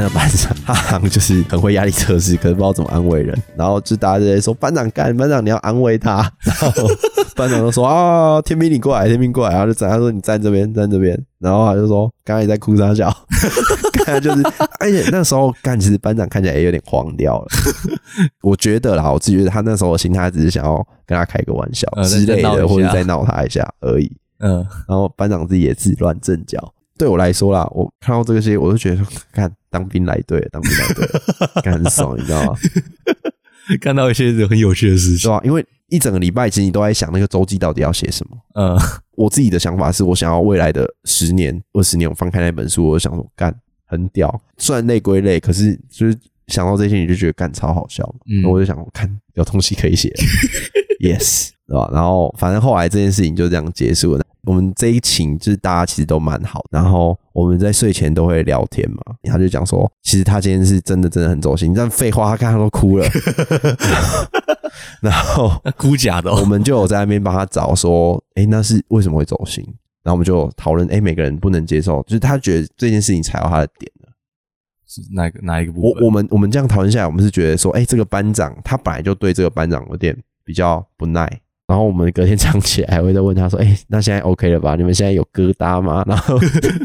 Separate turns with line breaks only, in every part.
那个班长 他好像就是很会压力测试，可是不知道怎么安慰人，然后就大家就在说班长干，班长你要安慰他，然后班长就说啊天兵你过来，天兵过来，然后就站他说你站这边，站这边，然后他就说刚才你在哭啥笑，刚才就是，而且那时候干其实班长看起来也有点慌掉了，我觉得啦，我自己觉得他那时候的心态只是想要跟他开个玩笑
呃
之类的，或者再闹他一下而已。
嗯，
然后班长自己也自乱阵脚。对我来说啦，我看到这些，我就觉得说，看当兵来对了，当兵来对了，干很爽，你知道吗？
看到一些很有趣的事情。
对吧？因为一整个礼拜其实你都在想那个周记到底要写什么。
嗯，
我自己的想法是我想要未来的十年、二十年，我翻开那本书，我就想说，干很屌。虽然累归累，可是就是想到这些，你就觉得干超好笑。
嗯
我就想，看有东西可以写了，yes，对吧？然后反正后来这件事情就这样结束了。我们这一群就是大家其实都蛮好，然后我们在睡前都会聊天嘛。他就讲说，其实他今天是真的真的很走心，但废话，他看他都哭了。然后
那估假的
我
哦。
们就有在那边帮他找说，哎、那是为什么会走心？然后我们就讨论，哎、每个人不能接受，就是他觉得这件事情踩到他的点了。
是哪个哪一个部分？
我我们我们这样讨论下来，我们是觉得说，哎、这个班长他本来就对这个班长有点比较不耐。然后我们隔天 早上起来还会再问他说：“哎、那现在 OK 了吧？你们现在有疙瘩吗？”然后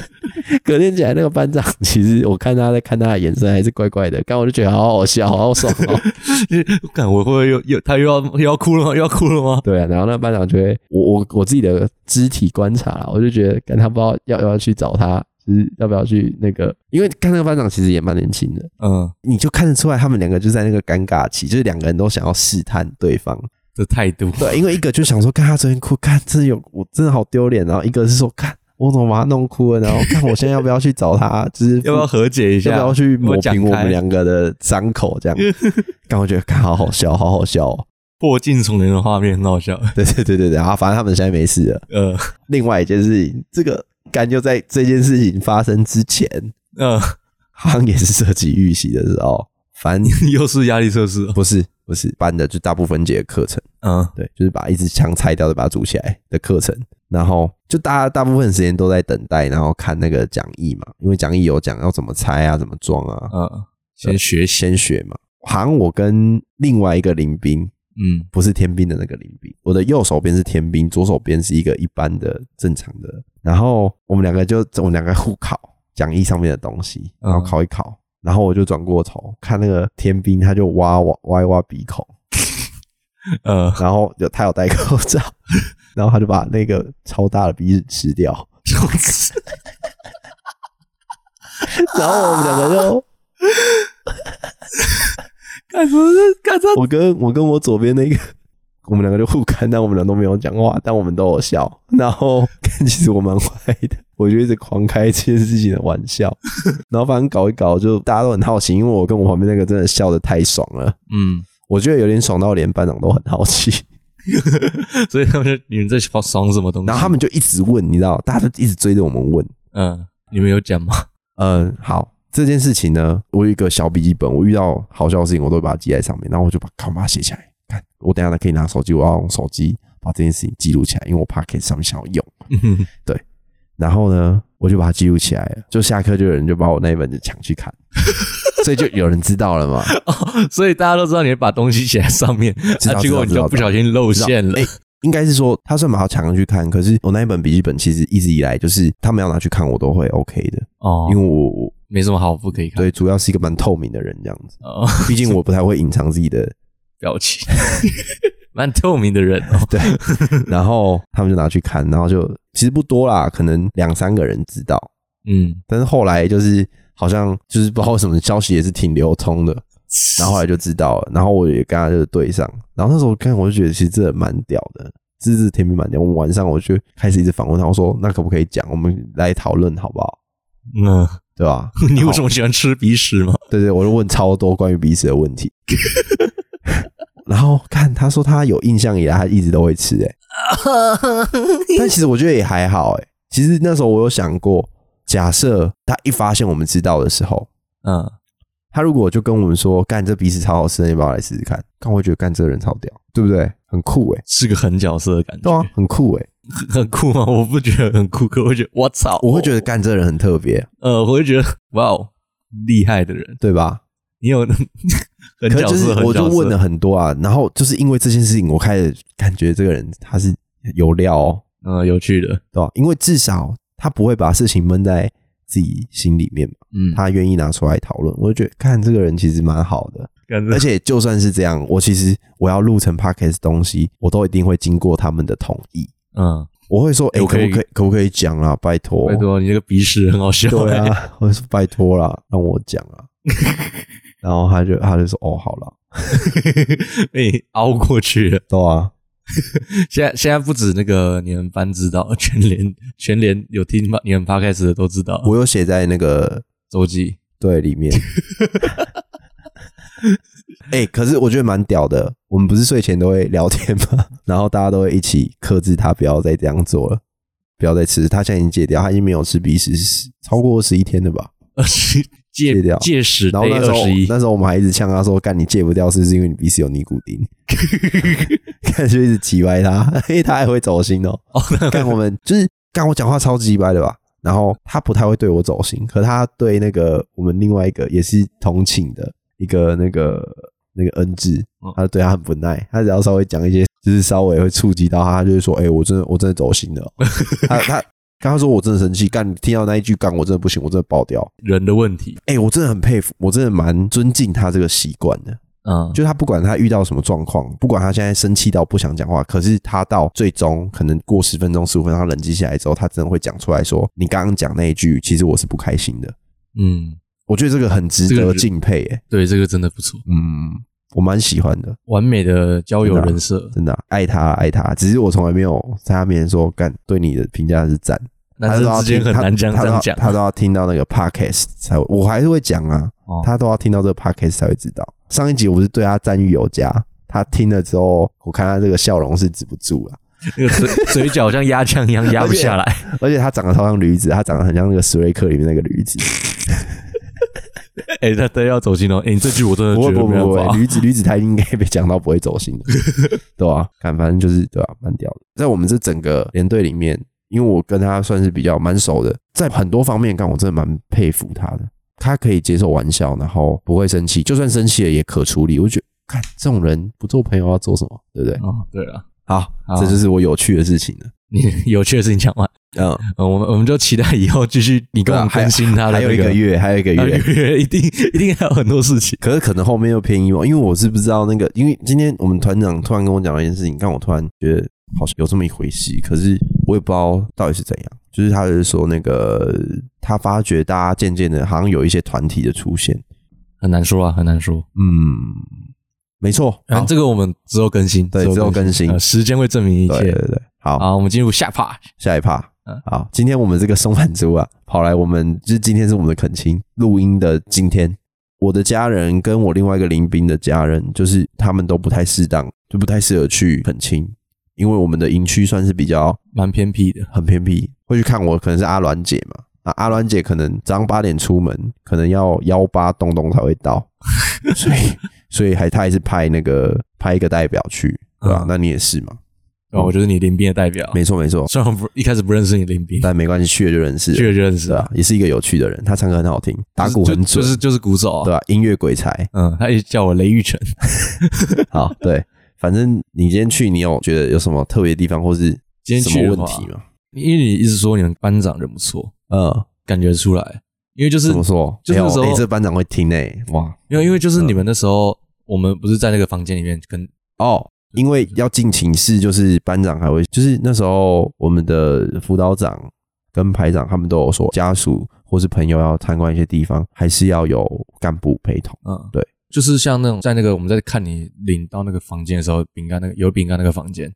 隔天起来，那个班长其实我看他在看他的眼神还是怪怪的，刚我就觉得好好笑，好好爽哦。
看我会不会又又他又要又要哭了吗？又要哭了吗？
对啊，然后那个班长就会，我我我自己的肢体观察啦，我就觉得，看他不知道要要去找他，就是要不要去那个，因为看那个班长其实也蛮年轻的，
嗯，
你就看得出来他们两个就在那个尴尬期，就是两个人都想要试探对方。
这态度，
对，因为一个就想说，看他昨天哭，看真的有，我真的好丢脸，然后一个是说，看我怎么把他弄哭了，然后 看我现在要不要去找他，就是
要不要和解一下？
要不要去抹平我们两个的伤口，这样。刚我觉得看好好笑，好好笑哦。
破镜重圆的画面很好笑。
对对对对对，啊反正他们现在没事了。
呃
另外一件事情，这个干就在这件事情发生之前，
呃，
好像也是涉及预习的时候，反正
又是压力测试哦。
不是不是班的，就大部分节的课程，
嗯
对，就是把一支枪拆掉，再把它组起来的课程。然后就大家大部分时间都在等待，然后看那个讲义嘛，因为讲义有讲要怎么拆啊，怎么装啊，
嗯，先学。
先学嘛。好像我跟另外一个林兵，
嗯
不是天兵的那个林兵，我的右手边是天兵，左手边是一个一般的正常的。然后我们两个就我们两个互考讲义上面的东西，然后
嗯
考一考，然后我就转过头看那个天兵，他就挖挖挖一挖鼻孔，
呃，
然后有他有戴口罩，然后他就把那个超大的鼻子吃掉，然后我们两个就。
干什么事？干这
我跟我跟我左边那个，我们两个就互看，但我们俩都没有讲话，但我们都有笑。然后看，其实我蛮坏的，我就一直狂开这件事情的玩笑。然后反正搞一搞，就大家都很好奇，因为我跟我旁边那个真的笑的太爽了，
嗯，
我觉得有点爽到连班长都很好奇。
所以他们就你们在爽什么东西？
然后他们就一直问，你知道，大家都一直追着我们问。
嗯，你们有讲吗？
嗯，好，这件事情呢，我有一个小笔记本，我遇到好笑的事情，我都会把它记在上面，然后我就把看把它写起来。看，我等一下呢可以拿手机，我要用手机把这件事情记录起来，因为我怕 k 上面想要用。
嗯
然后呢，我就把它记录起来了。就下课就有人就把我那一本就抢去看，所以就有人知道了嘛。
哦，所以大家都知道你会把东西写在上面，结果你就不小心露馅了
哎、。应该是说他算把它抢上去看，可是我那一本笔记本其实一直以来就是他们要拿去看，我都会 OK 的，
哦，
因为我我
没什么好不可以看。
对主要是一个蛮透明的人这样子。
哦，
毕竟我不太会隐藏自己的
表情，蛮透明的人哦。
对，然后他们就拿去看，然后就其实不多啦，可能两三个人知道，
嗯，
但是后来就是好像就是不知道为什么消息也是挺流通的，然后后来就知道了，然后我也跟他就对上，然后那时候看我就觉得其实这蛮屌的，这是天命蛮屌。我晚上我就开始一直访问他，我说那可不可以讲，我们来讨论好不好？
嗯，
对吧？
你为什么喜欢吃鼻屎吗？
对对，我就问超多关于鼻屎的问题。然后看他说他有印象以来，他一直都会吃、欸，但其实我觉得也还好、欸，其实那时候我有想过，假设他一发现我们知道的时候，
嗯，
他如果就跟我们说干这鼻屎超好吃的，你要不要来试试看？看我会觉得干这个人超屌，对不对？很酷诶、
是个狠角色的感觉，
对啊，很酷诶、
很很酷吗？我不觉得很酷，可我会觉得我操，
我会觉得干这个人很特别，
呃，我会觉得哇哦，厉害的人，
对吧？
你有 很
可是就是
色，很
我就
角色
问了很多啊，然后就是因为这件事情，我开始感觉这个人他是有料哦，
嗯，有趣的，
对吧？因为至少他不会把事情闷在自己心里面嘛，
嗯，
他愿意拿出来讨论，我就觉得看这个人其实蛮好的。
感觉
而且就算是这样，我其实我要录成 podcast 东西，我都一定会经过他们的同意。
嗯，
我会说，哎、
我可以
不可以可不可以讲啊？拜托，
拜托你这个鼻屎很好笑，
对啊，我就说拜托啦，让我讲啊。然后他就他就说，哦，好了，
被你熬过去了。
对啊，
现在现在不止那个你们班知道，全连全连有听你们 podcast 的都知道。
我有写在那个
周记，
对里面。哎、可是我觉得蛮屌的。我们不是睡前都会聊天吗？然后大家都会一起克制他，不要再这样做了，不要再吃。他现在已经戒掉，他已经没有吃鼻屎十超过十一天了吧？
二十戒
戒掉
戒屎
然后那时候那时候我们还一直呛他说：“干你戒不掉，是不是因为你鼻屎有尼古丁？” 看就一直挤歪他，嘿，他还会走心哦。
哦，那
干我们就是干我讲话超级歪的吧？然后他不太会对我走心，可他对那个我们另外一个也是同寝的一个那个那个恩智
嗯，
他对他很不耐，他只要稍微讲一些就是稍微会触及到他，他就会说：“哎、我真的我真的走心了 哦。他他刚刚说我真的生气，干听到那一句干我真的不行，我真的爆掉。
人的问题，
哎、我真的很佩服，我真的蛮尊敬他这个习惯的。
嗯，
就他不管他遇到什么状况，不管他现在生气到不想讲话，可是他到最终可能过十分钟、十五分钟，他冷静下来之后，他真的会讲出来说：“你刚刚讲那一句，其实我是不开心的。
嗯，”
我觉得这个很值得敬佩，诶，
对，这个真的不错，
嗯，我蛮喜欢的，
完美的交友人设，
真的啊、爱他爱他。只是我从来没有在他面前说干对你的评价是赞，
男
他都要
生之间很难这样
他他都要
这样讲，
他都要听到那个 podcast 才会，我还是会讲啊，
哦。
他都要听到这个 podcast 才会知道。上一集我不是对他赞誉有加，他听了之后，我看他这个笑容是止不住了，
那个嘴嘴角像压枪一样压不下来，
而且他长得超像驴子，他长得很像那个史瑞克里面那个驴子。
哎，他他要走心哦，哎，你这句我真的
不
觉得
会不会不会，驴 子驴子他应该被讲到不会走心的，对吧、看反正就是对吧、蛮屌的。在我们这整个连队里面，因为我跟他算是比较蛮熟的，在很多方面干我真的蛮佩服他的。他可以接受玩笑，然后不会生气，就算生气了也可处理。我觉得，看这种人不做朋友要做什么，对不对？
哦，对了，
好，
好
这就是我有趣的事情了。
你有趣的事情讲完，
嗯，
呃，我们我们就期待以后继续你跟我们
还
更新他的
还有一个月，还有一个
月一
月。
个月，一定一定还有很多事情。
可是可能后面又偏阴谋，因为我是不知道那个，因为今天我们团长突然跟我讲了一件事情，让我突然觉得好像有这么一回事，可是我也不知道到底是怎样。就是他是说那个他发觉大家渐渐的好像有一些团体的出现，
很难说啊，很难说。
嗯，没错，好
然后这个我们之后更新，
对之后更新
呃时间会证明一切。
对对对，好，
好，我们进入下 part。
下一趴
嗯。
好，今天我们这个松满猪啊，跑来我们就是今天是我们的恳亲录音的今天，我的家人跟我另外一个林兵的家人，就是他们都不太适当，就不太适合去恳亲，因为我们的营区算是比较
蛮偏僻的，
很偏僻，会去看我可能是阿鸾姐嘛。啊，阿鸾姐可能早上八点出门，可能要幺八咚咚才会到，所以所以还他还是派那个派一个代表去，对吧、
嗯
那你也是嘛？
然后我就是你林斌的代表。
没错没错，
虽然我不一开始不认识你林斌，
但没关系，去了就认识。
去了就认识
对啊，，也是一个有趣的人，他唱歌很好听，打鼓很准，
就是就是鼓手啊。
对吧、音乐鬼才，
嗯，他也叫我雷玉成。
好，对，反正你今天去，你有觉得有什么特别的地方，或是
今天
什么问题吗？
因为你一直说你们班长人不错，
嗯，
感觉出来。因为就是
怎么说？
就是那时候
哎这班长会听诶，哇，
因为因为就是你们那时候，我们不是在那个房间里面跟
哦，因为要进寝室，就是班长还会，就是那时候我们的辅导长跟排长他们都有说，家属或是朋友要参观一些地方，还是要有干部陪同。
嗯，
对，
就是像那种在那个我们在看你领到那个房间的时候，饼干那个有饼干那个房间，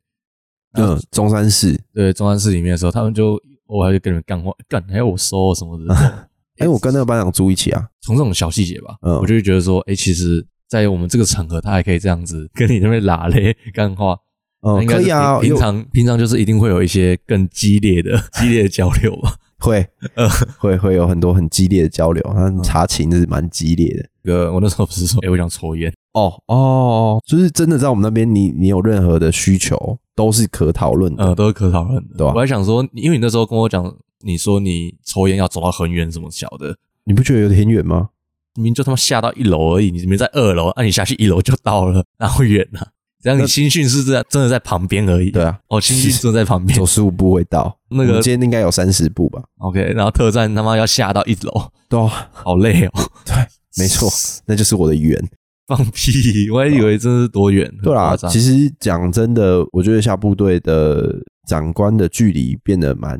嗯，中山市，
对，中山市里面的时候，他们就我还就跟你们干话，干还要我收什么的。
哎，我跟那个班长住一起啊，
从这种小细节吧，
嗯
我就会觉得说，哎，其实，在我们这个场合，他还可以这样子跟你那边拉嘞干话，
嗯，可以啊，
平平常平常就是一定会有一些更激烈的 激烈的交流吧。
会，
呃
会会有很多很激烈的交流，他查寝是蛮激烈的。
那个我那时候不是说，哎，我想抽烟，
哦哦，就是真的在我们那边，你你有任何的需求都是可讨论的。
呃，都是可讨论的。
对吧
我还想说，因为你那时候跟我讲，你说你抽烟要走到很远什么小的，
你不觉得有点远吗？
明明就他妈下到一楼而已，你明明在二楼，那、你下去一楼就到了，哪会远呢、这样你新训是在真的在旁边而已。
对啊，
哦，新训真的在旁边
走。十五步会到。
那个
今天应该有三十步吧
？OK，然后特战他妈要下到一楼，
对啊，
好累哦。
对，没错，那就是我的缘。
放屁！我还以为真是多远。
对啦，
很夸张
其实讲真的，我觉得下部队的长官的距离变得蛮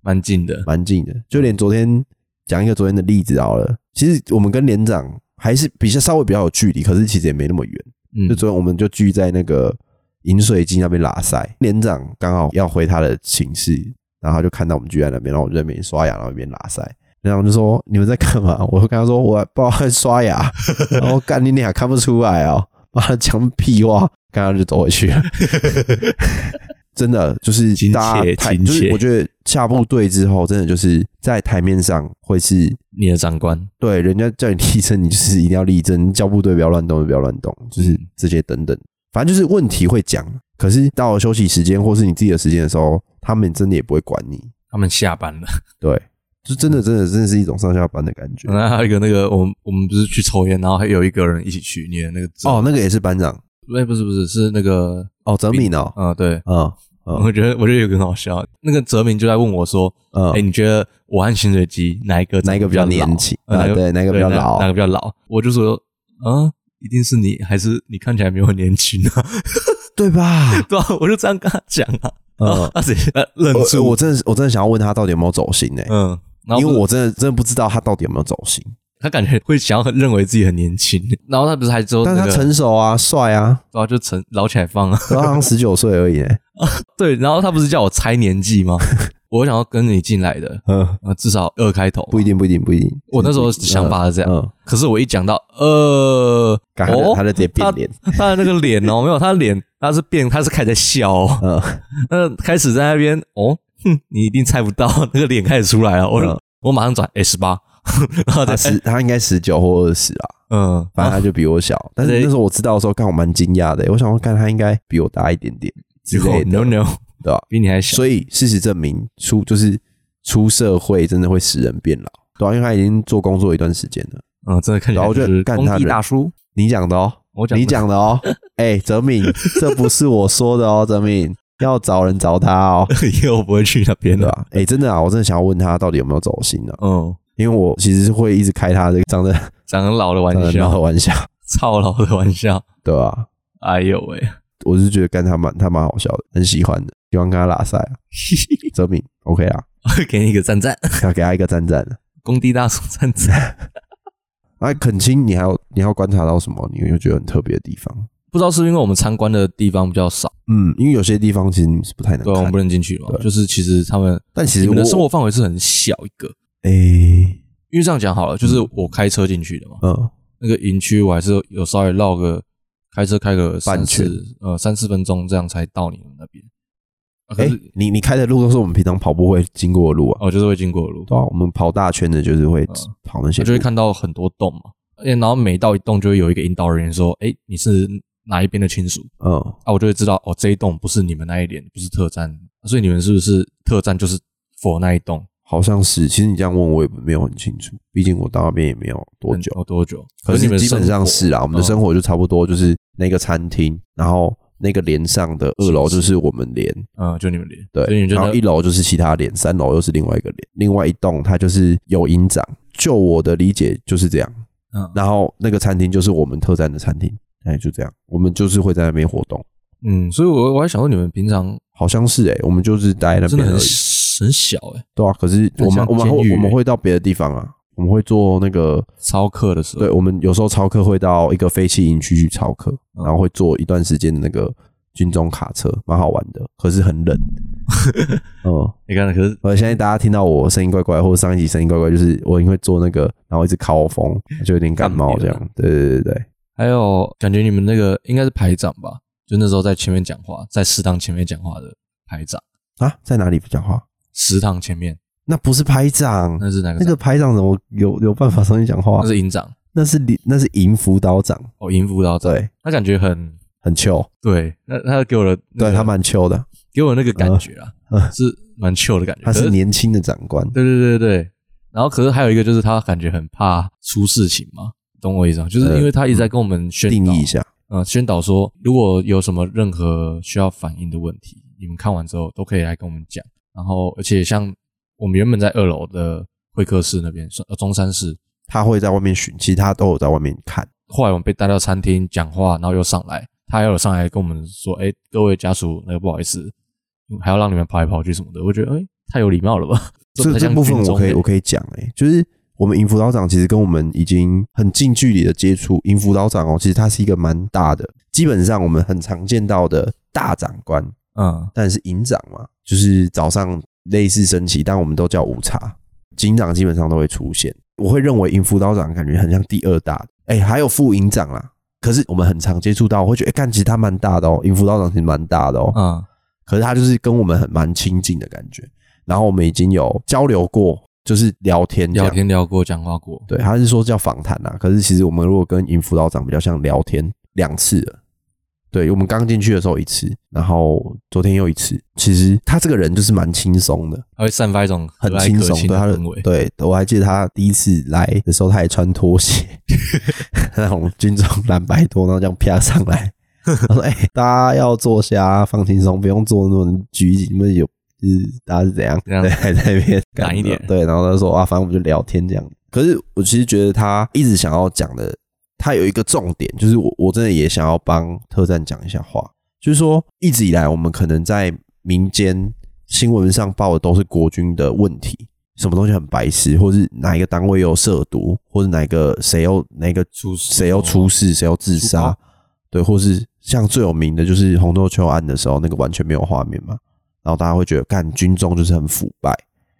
蛮近的。
蛮近的，就连昨天讲一个昨天的例子好了，其实我们跟连长还是比较稍微比较有距离，可是其实也没那么远。
嗯
就昨天我们就聚在那个饮水机那边拉塞，连长刚好要回他的寝室，然后他就看到我们聚在那边，然后我就在那边刷牙，然后一边拉塞。然后我就说：“你们在干嘛？”我就跟他说：“我帮他刷牙。”然后干你俩看不出来哦，妈讲屁话，刚刚就走回去了。真的就是大家就是我觉得下部队之后，真的就是在台面上会是
你的长官，
对，人家叫你立正，你就是一定要立正；你叫部队不要乱动，就不要乱动，就是
嗯
这些等等。反正就是问题会讲，可是到了休息时间或是你自己的时间的时候，他们真的也不会管你。
他们下班了。
对，就真的真的真的是一种上下班的感觉。
然后还有一个那个，我们我们不是去抽烟，然后还有一个人一起去，你的那个
哦，，那个也是班长
不对，不是不是是那个，
哦，泽敏哦，
嗯，对，
嗯嗯
我觉得我觉得有个很好笑，那个泽明就在问我说，
嗯，
哎，你觉得我和清水机哪一个
哪一个比较
老
年轻
呃哪个
啊对哪个比较老
哪个比较老？我就说，啊，一定是你，还是你看起来没有很年轻啊？
对吧？
对啊，我就这样跟他讲啊，
嗯，
他直接呃愣
我
住，
我真的是我真的想要问他到底有没有走心呢？
嗯，然后
因为我真的真的不知道他到底有没有走心。
他感觉会想要认为自己很年轻，然后他不是还之后
但是他
那个，
成熟啊，帅啊，
然后就成老起来放啊，
他好像十九岁而已。呢。
对，然后他不是叫我猜年纪吗？我想要跟你进来的，
嗯，
呃，至少二开头，
不一定，不一定，不一定。
我那时候想法是这样，
嗯，
可是我一讲到呃，
干他就
哦
他就直接变脸。
他的那个脸哦，没有，他的脸他是变，他是开始在笑、哦，
嗯，
那开始在那边哦，哼，你一定猜不到，那个脸开始出来了，我我马上转 S 八，然后
他十他应该十九或二十啊，
嗯，
反正他就比我小。但是那时候我知道的时候，看我蛮惊讶的。我想说，看他应该比我大一点点之
结果
类的
，no no，
对吧？
比你还小，
所以事实证明，出就是出社会真的会使人变老，对啊，因为他已经做工作一段时间了。
嗯，真的看起来
然后我就
就是工地
干他人
大叔，
你讲的哦，
我讲
你讲的哦，哎，泽敏，这不是我说的哦，泽敏要找人找他哦，
以后我不会去那边的，
对吧？哎，真的啊，我真的想要问他到底有没有走心呢？
嗯，
因为我其实是会一直开他这个长得
长得老的玩
长得闹的
笑，
玩笑，
操老的玩笑，
对吧？
哎呦喂，
我是觉得干他蛮他蛮好笑的，很喜欢的，喜欢跟他拉塞啊。泽敏 OK 啊，
给你一个赞赞，
要给他一个赞赞的。
工地大叔赞赞。
哎，恳亲，你还有你还有观察到什么？你有觉得很特别的地方？
不知道是因为我们参观的地方比较少，
嗯，因为有些地方其实你是不太能
对啊，我们不，能进去嘛。就是其实他们，
但其实我
你们的生活范围是很小一个。
哎，
因为这样讲好了，就是我开车进去的嘛，
嗯，
那个营区我还是有稍微绕个开车开个三
半圈
四呃三四分钟，这样才到你们那边。啊可
哎
是，
你你开的路都是我们平常跑步会经过的路啊，
哦，就是会经过的路，
对啊，我们跑大圈的就是会跑那些路，
我就会看到很多洞嘛，而且然后每到一栋就会有一个引导人员说：“哎，你是哪一边的亲属
嗯，
啊？”我就会知道哦，这一栋不是你们那一点，不是特战，所以你们是不是特战就是否那一栋
好像是。其实你这样问我也没有很清楚，毕竟我到那边也没有多久。
哦多久？
可是
你们
基本上是啊，我们的生活就差不多就是那个餐厅，然后那个连上的二楼就是我们连，
嗯，就你们连
对，然后一楼就是其他连，三楼又是另外一个连，另外一栋它就是有营长。就我的理解就是这样，
嗯
然后那个餐厅就是我们特战的餐厅，哎，就这样，我们就是会在那边活动，
嗯，所以我我还想说你们平常
好像是哎，我们就是待在那边而已，
很小哎、
对啊，可是我们我们会我们会到别的地方啊，我们会做那个
操课的时候，
对，我们有时候操课会到一个废弃营区去操课，
嗯。
然后会坐一段时间的那个军中卡车，蛮好玩的，可是很冷。嗯，
你看，可是
我现在大家听到我声音怪怪，或者上一集声音怪怪，就是我因为做那个，然后一直靠风，就有点感冒这样。对对对对，
还有感觉你们那个应该是排长吧？就那时候在前面讲话，在食堂前面讲话的排长，
啊，在哪里讲话？
食堂前面。
那不是排长，
那是哪个长？
那个排长怎么有有办法上去讲话？
那？是营长。
那是领那是营辅导长，
哦，营辅导长，
对，
他感觉很
很 chill，
对，那他给我的、那个
对他蛮 chill 的，
给我那个感觉啊，
嗯。
是蛮 chill 的感觉。
他是年轻的长官。
对对对对。对，然后可是还有一个就是他感觉很怕出事情嘛，懂我意思吗？就是因为他一直在跟我们宣导，
定义一下，
呃，宣导说如果有什么任何需要反映的问题，你们看完之后都可以来跟我们讲。然后而且像我们原本在二楼的会客室那边，呃中山室，
他会在外面巡，其他都有在外面看。
后来我们被带到餐厅讲话，然后又上来，他又有上来跟我们说：“哎，各位家属，那个不好意思，还要让你们跑来跑去什么的。”我觉得，哎，太有礼貌了吧？
这这部分我可以我可以讲，哎，就是我们尹辅导长其实跟我们已经很近距离的接触。尹辅导长哦，其实他是一个蛮大的，基本上我们很常见到的大长官，
嗯，
但是营长嘛，就是早上类似升旗，但我们都叫午茶，警长基本上都会出现。我会认为营副导长感觉很像第二大，哎，还有副营长啦。可是我们很常接触到，我会觉得哎，看其实他蛮大的哦，营副导长其实蛮大的哦，
嗯，
可是他就是跟我们很蛮亲近的感觉。然后我们已经有交流过，就是聊天
聊天聊过，讲话过。
对，他是说叫访谈呐，可是其实我们如果跟营副导长比较像聊天两次了。对我们刚进去的时候一次，然后昨天又一次。其实他这个人就是蛮轻松的，
他会散发一种
很轻松
的
氛围。对，我还记得他第一次来的时候，他还穿拖鞋，那种军装蓝白拖，然后这样啪上来。他说：“ 哎，大家要坐下，放轻松，不用做那种拘谨。你们有，是大家是怎样？对，还在那边
赶一点。
对，然后他说：啊，反正我们就聊天这样。可是我其实觉得他一直想要讲的。”他有一个重点，就是我我真的也想要帮特战讲一下话，就是说一直以来我们可能在民间新闻上报的都是国军的问题，什么东西很白痴，或是哪一个单位又涉毒，或者哪个谁又哪个
出
谁又出事，谁又自杀，对，或是像最有名的就是红豆秋案的时候，那个完全没有画面嘛，然后大家会觉得干军中就是很腐败，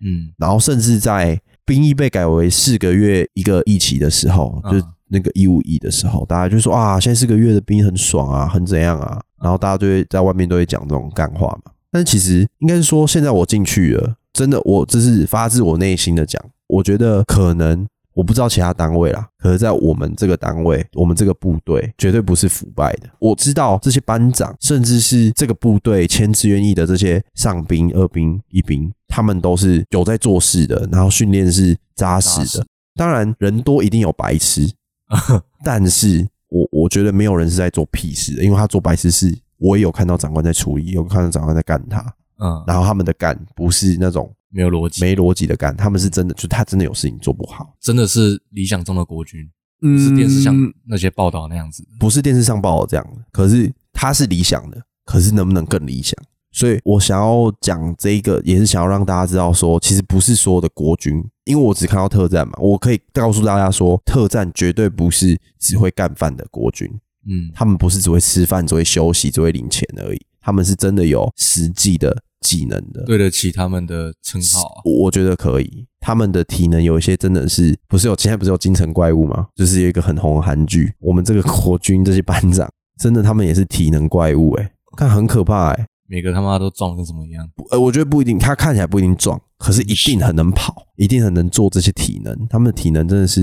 嗯，
然后甚至在兵役被改为四个月一个役期的时候，就。那个一五一的时候，大家就说啊，现在四个月的兵很爽啊，很怎样啊，然后大家就会在外面都会讲这种干话嘛。但其实应该是说，现在我进去了，真的，我这是发自我内心的讲，我觉得可能我不知道其他单位啦，可是在我们这个单位，我们这个部队绝对不是腐败的。我知道这些班长，甚至是这个部队签志愿役的这些上兵、二兵、一兵，他们都是有在做事的，然后训练是扎实的。当然，人多一定有白痴。但是我我觉得没有人是在做屁事的，因为他做白痴事，我也有看到长官在处理，有看到长官在干他，
嗯，
然后他们的干不是那种
没有逻辑、
没逻辑的干，他们是真的，就他真的有事情做不好，
真的是理想中的国军，不是电视上那些报道那样子，
不是电视上报道这样的，可是他是理想的，可是能不能更理想？所以我想要讲这个，也是想要让大家知道说，其实不是所有的国军。因为我只看到特战嘛，我可以告诉大家说，特战绝对不是只会干饭的国军，
嗯，
他们不是只会吃饭、只会休息、只会领钱而已，他们是真的有实际的技能的，
对得起他们的称号。
我觉得可以，他们的体能有一些真的是，不是有现在不是有京城怪物吗？就是有一个很红的韩剧，我们这个国军这些班长，真的他们也是体能怪物，诶看很可怕，诶
每个他妈都壮跟什么一样？
呃，我觉得不一定，他看起来不一定壮，可是一定很能跑，一定很能做这些体能。他们的体能真的是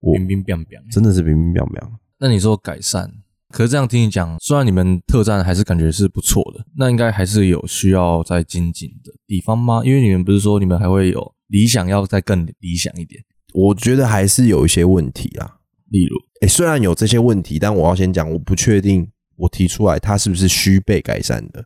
冰冰冰冰，
真的是冰冰冰冰。
那你说改善，可是这样听你讲，虽然你们特战还是感觉是不错的，那应该还是有需要再精进的地方吗？因为你们不是说你们还会有理想要再更理想一点？
我觉得还是有一些问题啊，
例如，
哎，虽然有这些问题，但我要先讲，我不确定我提出来它是不是需被改善的。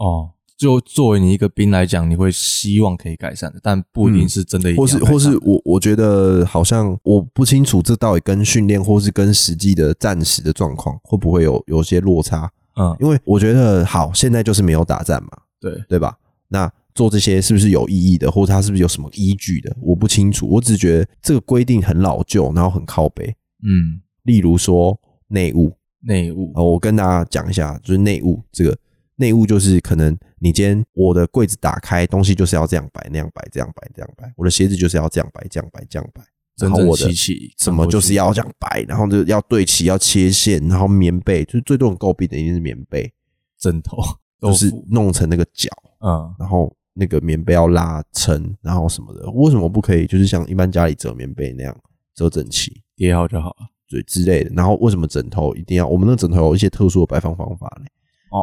哦，就作为你一个兵来讲，你会希望可以改善的，但不一定是真的。
或是或是我我觉得好像我不清楚这到底跟训练或是跟实际的战时的状况会不会有有些落差。
嗯，
因为我觉得好，现在就是没有打战嘛，
对
对吧？那做这些是不是有意义的，或者它是不是有什么依据的？我不清楚，我只觉得这个规定很老旧，然后很靠背。
嗯，
例如说内务，
内务
我跟大家讲一下，就是内务这个。内务就是可能你今天我的柜子打开，东西就是要这样摆那样摆这样摆这样摆，我的鞋子就是要这样摆这样摆这样摆，然后我的什么就是要这样摆，然后就要对齐要切线，然后棉被就是最多人诟病的一定是棉被，
枕头
就是弄成那个角，
嗯，
然后那个棉被要拉撑，然后什么的，为什么不可以就是像一般家里折棉被那样折整齐
叠好就好了，
对之类的，然后为什么枕头一定要我们那枕头有一些特殊的摆放方法呢？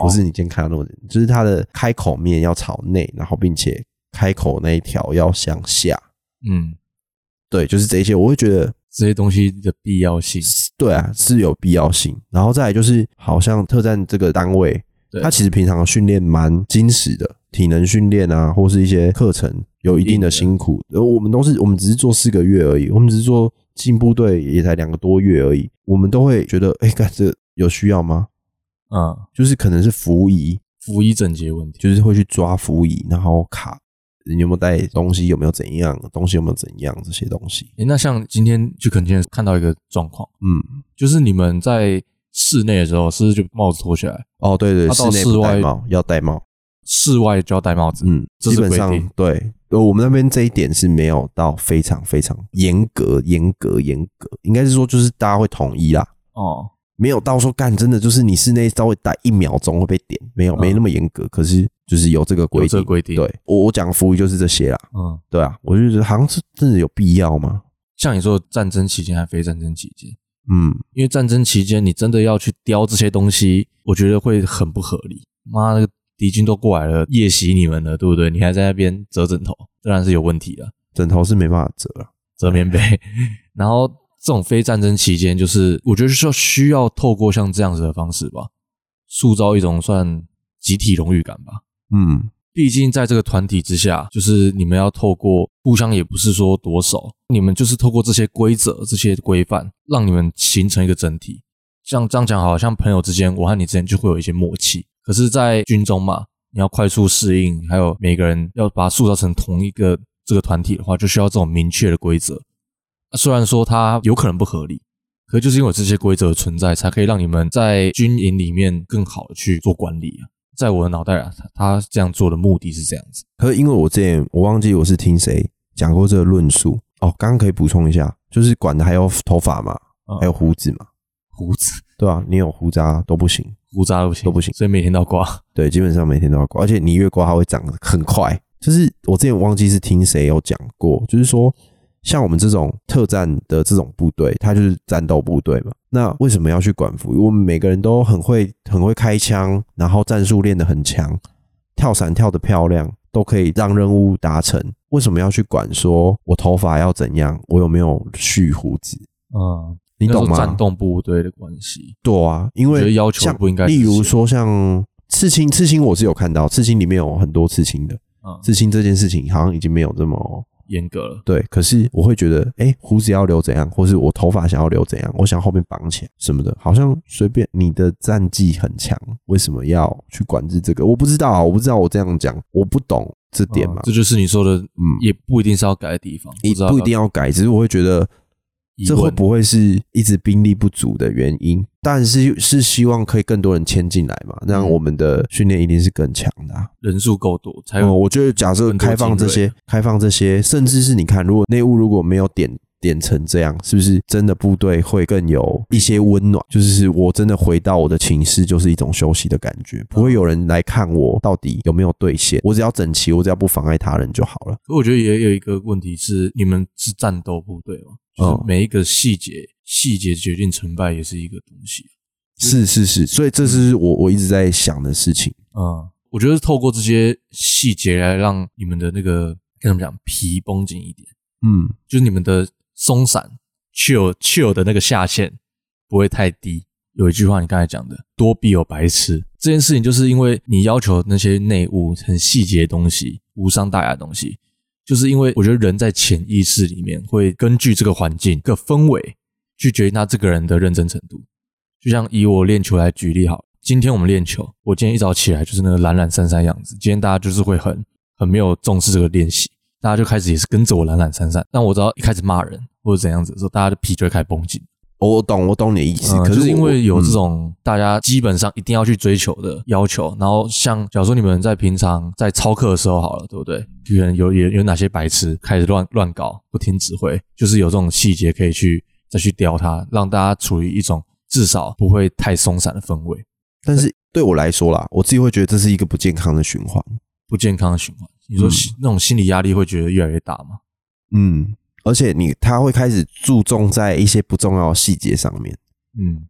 不是你今天看到那种，就是它的开口面要朝内，然后并且开口那一条要向下。
嗯，
对，就是这些，我会觉得
这些东西的必要性。
对啊是有必要性。然后再来就是，好像特战这个单位，
对
它其实平常训练蛮精实的，体能训练啊，或是一些课程有一定的辛苦。而我们都是，我们只是做四个月而已，我们只是做进部队也才两个多月而已，我们都会觉得，哎，干这有需要吗？
嗯，
就是可能是服仪，
服仪整洁问题。
就是会去抓服仪，然后卡你有没有带东西，有没有怎样，东西有没有怎样这些东西。
诶，那像今天去肯定看到一个状况，
嗯，
就是你们在室内的时候，是不是就帽子脱下来？
哦，对对，室内不戴帽要戴帽。
室外就要戴帽子。
嗯，
这是
基本上
定
对，呃，我们那边这一点是没有到非常非常严格、严格、严格，应该是说就是大家会统一啦，
哦，
没有到说干真的就是你室内稍微待一秒钟会被点，没有
嗯
没那么严格，可是就是有这个规定，
有这规定。，
对我我讲服务就是这些啦，
嗯，
对啊，我就觉得好像是真的有必要吗？
像你说的战争期间还非战争期间，
嗯，
因为战争期间你真的要去雕这些东西，我觉得会很不合理。妈，那个敌军都过来了，夜袭你们了，对不对？你还在那边折枕头，当然是有问题了。
枕头是没办法折了，
折棉被。然后这种非战争期间，就是我觉得是要需要透过像这样子的方式吧，塑造一种算集体荣誉感吧。
嗯，
毕竟在这个团体之下，就是你们要透过互相，也不是说夺手，你们就是透过这些规则、这些规范，让你们形成一个整体。像这样讲，好像朋友之间，我和你之间就会有一些默契。可是，在军中嘛，你要快速适应，还有每个人要把它塑造成同一个这个团体的话，就需要这种明确的规则。啊虽然说它有可能不合理，可就是因为有这些规则的存在，才可以让你们在军营里面更好的去做管理啊。在我的脑袋啊，他他这样做的目的是这样子。
可是因为我之前我忘记我是听谁讲过这个论述哦，刚刚可以补充一下，就是管的还有头发嘛，
嗯
还有胡子嘛，
胡子、
对啊、你有胡渣都不行，
胡渣都不行，
都不行
所以每天都要刮。
对，基本上每天都要刮，而且你越刮它会长得很快。就是我之前忘记是听谁有讲过，就是说像我们这种特战的这种部队，它就是战斗部队嘛。那为什么要去管服役？我们每个人都很会很会开枪，然后战术练得很强，跳伞跳得漂亮，都可以让任务达成。为什么要去管说我头发要怎样，我有没有蓄胡子？
嗯，
你懂吗？
战斗部队的关系，
对啊，因为
要求不应该
例如说像刺青，刺青我是有看到，刺青里面有很多刺青的，
嗯，
刺青这件事情好像已经没有这么
严格了。
对。可是我会觉得，哎、胡子要留怎样，或是我头发想要留怎样，我想后面绑起来什么的，好像随便你的战绩很强，为什么要去管制这个？我不知道啊，我不知道我这样讲，我不懂这点嘛
嗯。这就是你说的，
嗯
也不一定是要改的地方，
你不一定要改，只是我会觉得这会不会是一直兵力不足的原因？但是是希望可以更多人迁进来嘛，那我们的训练一定是更强的、啊。
人数够多才
嗯，
有。
我觉得假设开放这些，开放这些，甚至是你看，如果内务如果没有点点成这样，是不是真的部队会更有一些温暖？就是我真的回到我的寝室，就是一种休息的感觉，不会有人来看我到底有没有兑现，我只要整齐，我只要不妨碍他人就好了。
可我觉得也有一个问题是，你们是战斗部队嘛，就是
嗯
每一个细节细节决定成败，也是一个东西。
是是是，所以这是我我一直在想的事情。
嗯，我觉得透过这些细节来让你们的那个跟他们讲皮绷紧一点，
嗯，
就是你们的松散 chill chill 的那个下限不会太低。有一句话你刚才讲的“多必有白痴”，这件事情就是因为你要求那些内务很细节的东西、无伤大雅的东西，就是因为我觉得人在潜意识里面会根据这个环境、个氛围去决定他这个人的认真程度。就像以我练球来举例好，今天我们练球，我今天一早起来就是那个懒懒散散样子，今天大家就是会很很没有重视这个练习，大家就开始也是跟着我懒懒散散。但我知道一开始骂人或者怎样子的时候，大家的皮就会开始绷紧。
我懂，我懂你的意思。
嗯，
可
就是因为有这
嗯
种大家基本上一定要去追求的要求，然后像假如说你们在平常在操课的时候好了，对不对？可能有有有哪些白痴开始乱乱搞，不听指挥，就是有这种细节可以去再去雕它，让大家处于一种至少不会太松散的氛围，
但是对我来说啦，我自己会觉得这是一个不健康的循环。
不健康的循环。你说
嗯
心那种心理压力会觉得越来越大吗？
嗯，而且你他会开始注重在一些不重要的细节上面。
嗯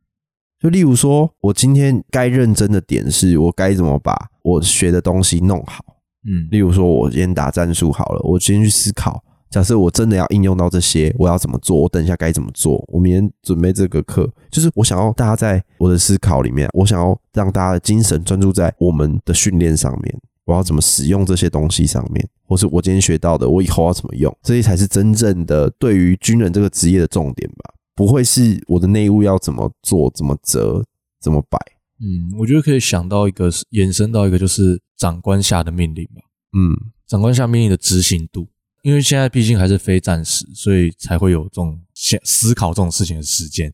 就例如说，我今天该认真的点是我该怎么把我学的东西弄好。
嗯
例如说，我今天打战术好了，我今天去思考假设我真的要应用到这些，我要怎么做？我等一下该怎么做？我明天准备这个课，就是我想要大家在我的思考里面，我想要让大家的精神专注在我们的训练上面，我要怎么使用这些东西上面，或是我今天学到的，我以后要怎么用？这些才是真正的对于军人这个职业的重点吧？不会是我的内务要怎么做、怎么折、怎么摆？
嗯，我觉得可以想到一个延伸到一个就是长官下的命令吧。
嗯，
长官下命令的执行度，因为现在毕竟还是非战时，所以才会有这种想思考这种事情的时间。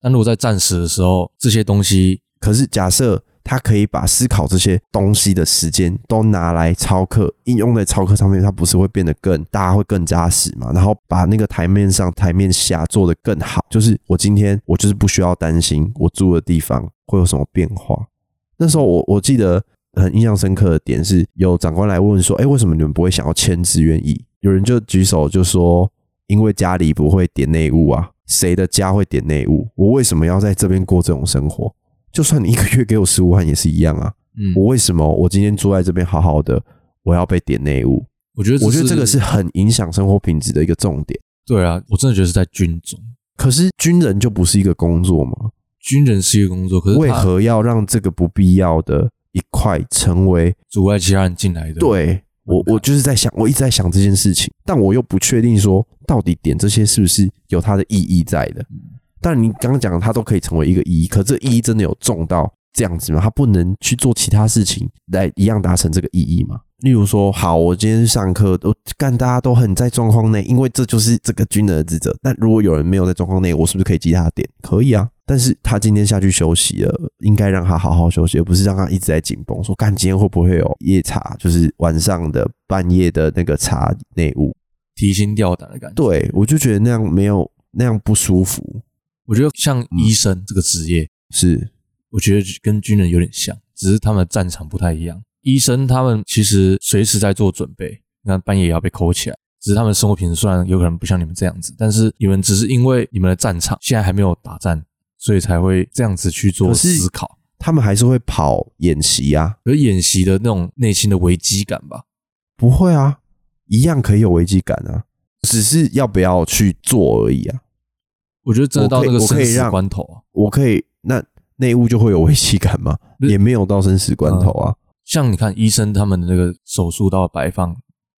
但如果在战时的时候，这些东西，
可是假设他可以把思考这些东西的时间都拿来操课，应用在操课上面，他不是会变得更大家会更扎实嘛？然后把那个台面上、台面下做得更好。就是我今天我就是不需要担心我住的地方会有什么变化。那时候我我记得很印象深刻的点是，有长官来问说：“哎，为什么你们不会想要签字愿意？”有人就举手就说：“因为家里不会点内务啊，谁的家会点内务？我为什么要在这边过这种生活？就算你一个月给我十五万也是一样啊！
嗯，
我为什么我今天住在这边好好的，我要被点内务？
我觉得
我觉得这个是很影响生活品质的一个重点。
对啊，我真的觉得是在军中，
可是军人就不是一个工作吗？
军人是一个工作，可是
为何要让这个不必要的一块成为？
阻碍其他人进来的？
对我，我就是在想，我一直在想这件事情，但我又不确定说到底点这些是不是有它的意义在的。但你刚刚讲的，它都可以成为一个意义，可这意义真的有重到这样子吗？他不能去做其他事情来一样达成这个意义吗？例如说，好，我今天上课都干，大家都很在状况内，因为这就是这个军人的职责。但如果有人没有在状况内，我是不是可以记他的点？可以啊。但是他今天下去休息了，应该让他好好休息，而不是让他一直在紧绷。说干，今天会不会有夜查？就是晚上的半夜的那个查内务，
提心吊胆的感觉。
对我就觉得那样没有那样不舒服。
我觉得像医生这个职业，
是
我觉得跟军人有点像，只是他们的战场不太一样。医生他们其实随时在做准备，你看半夜也要被扣起来。只是他们生活品质虽然有可能不像你们这样子，但是你们只是因为你们的战场现在还没有打战，所以才会这样子去做思考。
他们还是会跑演习啊？
有演习的那种内心的危机感吧，
不会啊，一样可以有危机感啊，只是要不要去做而已啊。
我觉得真的到那个生死
我可以让
关头啊，
我可以，那内务就会有危机感吗？也没有到生死关头啊。
像你看医生他们的那个手术刀摆放，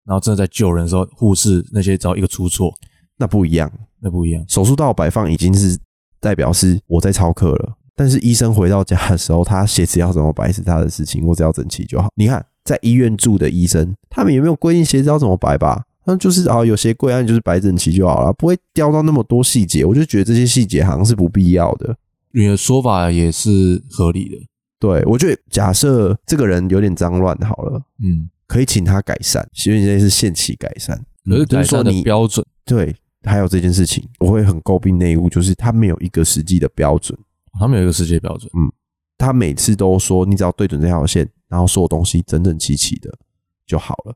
然后真的在救人的时候，护士那些只要一个出错，
那不一样，
那不一样。
手术刀摆放已经是代表是我在操课了，但是医生回到家的时候，他鞋子要怎么摆是他的事情，我只要整齐就好。你看，在医院住的医生，他们也没有规定鞋子要怎么摆吧？那就是啊，有些柜啊，你就是摆整齐就好了，不会雕到那么多细节。我就觉得这些细节好像是不必要的。
你的说法也是合理的，
对我觉得，假设这个人有点脏乱好了，
嗯，
可以请他改善，其实类是限期改善。
可是
说你
标准，
对，还有这件事情，我会很诟病内务，就是他没有一个实际的标准。
他没有一个世界标准，嗯
他每次都说你只要对准这条线，然后所有东西整整齐齐的就好了。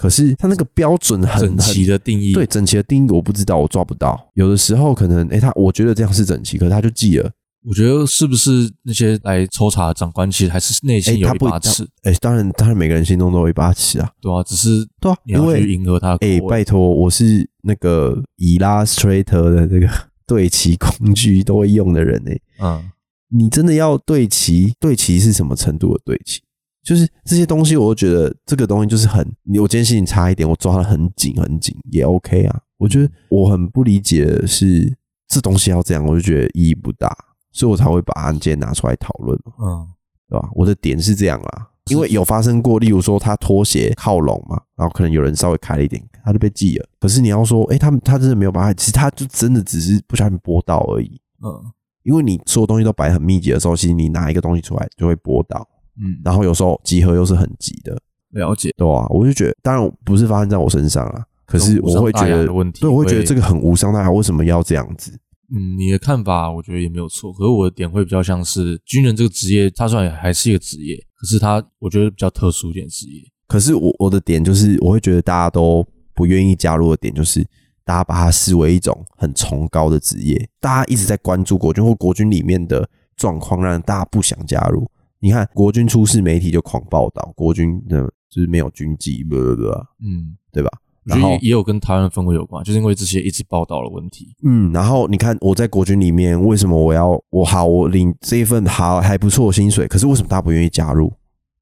可是他那个标准很
整齐的定义，
对整齐的定义我不知道，我抓不到。有的时候可能诶，他我觉得这样是整齐，可是他就记了。
我觉得是不是那些来抽查的长官，其实还是内
诶，
心有一把尺，
诶，当然当然每个人心中都有一把尺啊，
对啊，只是
对啊，因
你
为
迎合他的口
诶，
味。
拜托，我是那个 Illustrator 的这个对齐工具都会用的人诶。
嗯，
你真的要对齐，对齐是什么程度的对齐？就是这些东西，我都觉得这个东西就是很，我今天心情差一点，我抓得很紧很紧也 OK 啊。我觉得我很不理解的是，这东西要这样，我就觉得意义不大，所以我才会把案件拿出来讨论嘛，
嗯，
对吧？我的点是这样啦，因为有发生过，例如说他拖鞋靠拢嘛，然后可能有人稍微开了一点，他就被记了。可是你要说，哎、他们他真的没有把它，其实他就真的只是不小心拨到而已。
嗯
因为你所有东西都摆很密集的时候，其实你拿一个东西出来就会拨到，
嗯，
然后有时候集合又是很急的，
了解。
对吧、我就觉得，当然不是发生在我身上啊，可是我会觉得对，我会觉得这个很无伤大雅，为什么要这样子？
嗯，你的看法我觉得也没有错，可是我的点会比较像是军人这个职业，他虽然还是一个职业，可是他我觉得比较特殊一点职业。
可是我我的点就是，我会觉得大家都不愿意加入的点就是。大家把它视为一种很崇高的职业，大家一直在关注国军或国军里面的状况，让大家不想加入。你看，国军出事，媒体就狂报道，国军的就是没有军纪，不不不，
嗯，
对吧？
我觉
然后
得也有跟台湾的氛围有关，就是因为这些一直报道的问题。
嗯，然后你看我在国军里面，为什么我要我好我领这一份好还不错的薪水，可是为什么大家不愿意加入？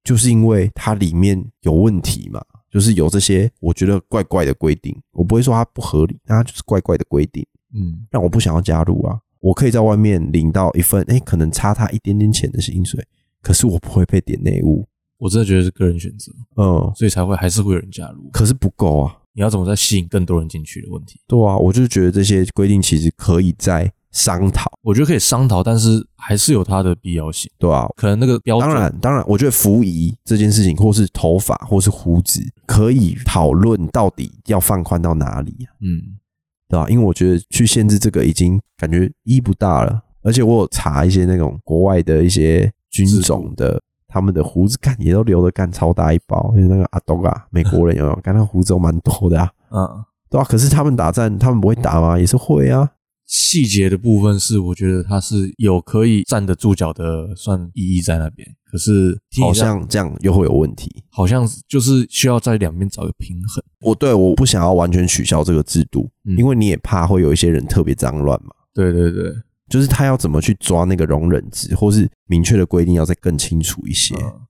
就是因为它里面有问题嘛，就是有这些我觉得怪怪的规定。我不会说它不合理，但它就是怪怪的规定，
嗯，
让我不想要加入啊。我可以在外面领到一份，哎，可能差他一点点钱的薪水，可是我不会被点内务，
我真的觉得是个人选择，
嗯，
所以才会还是会有人加入。
可是不够啊。
你要怎么再吸引更多人进去的问题？
对啊，我就觉得这些规定其实可以再商讨，
我觉得可以商讨，但是还是有它的必要性。
对啊，
可能那个标准，
当然，当然，我觉得服仪这件事情，或是头发，或是胡子，可以讨论到底要放宽到哪里、啊，
嗯，
对吧、因为我觉得去限制这个已经感觉意义不大了。而且我有查一些那种国外的一些军种的，他们的胡子干也都留的干超大一包，就是那个阿东啊，美国人有没有？干他胡子都蛮多的啊，
嗯，
对啊、可是他们打战，他们不会打吗？也是会啊。
细节的部分是我觉得他是有可以站得住脚的，算意义在那边。可是
好像这样又会有问题。
好像就是需要在两边找一个平衡。
我对我不想要完全取消这个制度，
嗯
因为你也怕会有一些人特别脏乱嘛。
对对对，
就是他要怎么去抓那个容忍值，或是明确的规定要再更清楚一些。
嗯，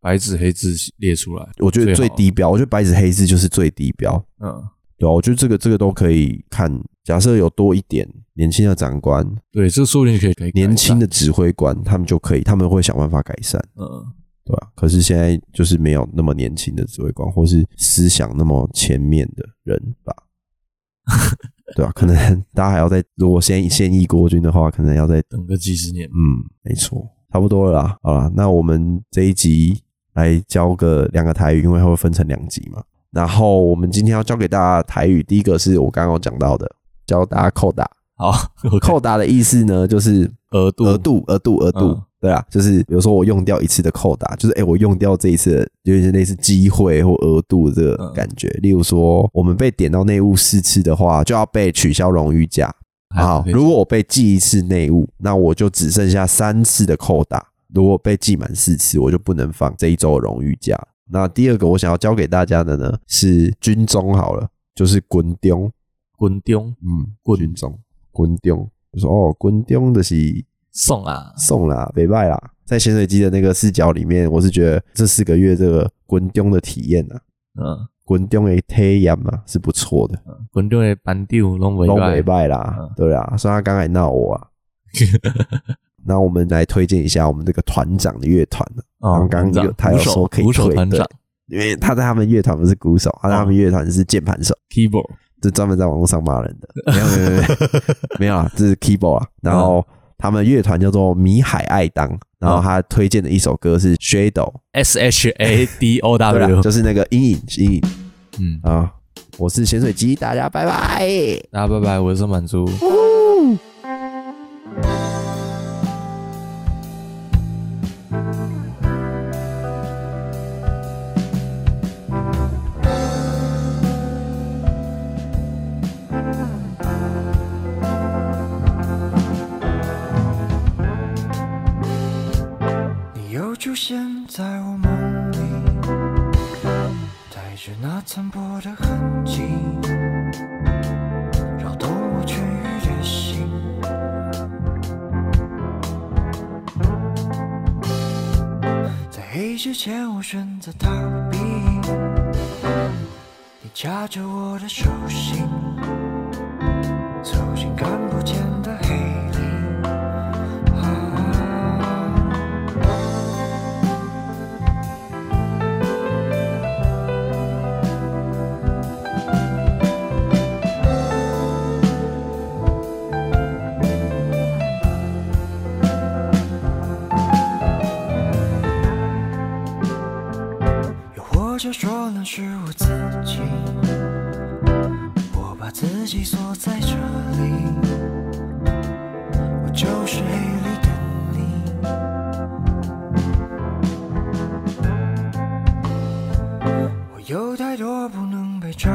白纸黑字列出来，
我觉得最低标，我觉得白纸黑字就是最低标，
嗯，
对啊，我觉得这个这个都可以看。假设有多一点年轻的长官、
对，这个说不定可以可以
年轻的，指挥官，他们就可以，他们会想办法改善，
嗯，
对吧、可是现在就是没有那么年轻的指挥官，或是思想那么前面的人吧，对吧、可能 大家还要再，如果现现役国军的话，可能要再
等个几十年，
嗯，没错，差不多了啦。好了，那我们这一集来教个两个台语，因为它会分成两集嘛。然后我们今天要教给大家台语，第一个是我刚刚有讲到的，教大家扣打。
好，
扣打的意思呢，就是
额度
额度、额度、额度。
嗯
对啊，就是比如说我用掉一次的扣打，就是哎、诶我用掉这一次的有点类似机会或额度这个
嗯
感觉。例如说，我们被点到内务四次的话，就要被取消荣誉假。好，如果我被记一次内务，那我就只剩下三次的扣打。如果被记满四次，我就不能放这一周的荣誉假。那第二个我想要教给大家的呢是军中好了，就是滚中，
滚丢
嗯，
滚
军中滚中，就说哦，滚中的是
送啊，
送啦，北拜啦。在潜水机的那个视角里面，我是觉得这四个月这个滚中的体验啊，
嗯，
滚中的体验啊是不错的，
滚丢的班丢拢
北拜啦
嗯，
对啊，所以他刚才闹我啊。那我们来推荐一下我们这个团长的乐团呢，
哦
刚刚有他有说可以
鼓手
退对
团长。
因为他在他们乐团不是鼓手，他在他们乐团是键盘手
，keyboard，
就专门在网络上骂人的。没有没有没有没有啊，这是 keyboard 啊。然后他们乐团叫做米海爱当，然后他推荐的一首歌是
Shadow，S H A D O W，
就是那个阴影阴影
嗯，
啊。我是潜水机，大家拜拜。
大家拜拜，我是满珠。
掐着我的手心，走进看不见的黑里。又或者说那是我自己，我把自己锁在这里，我就是黑里的你。我有太多不能被照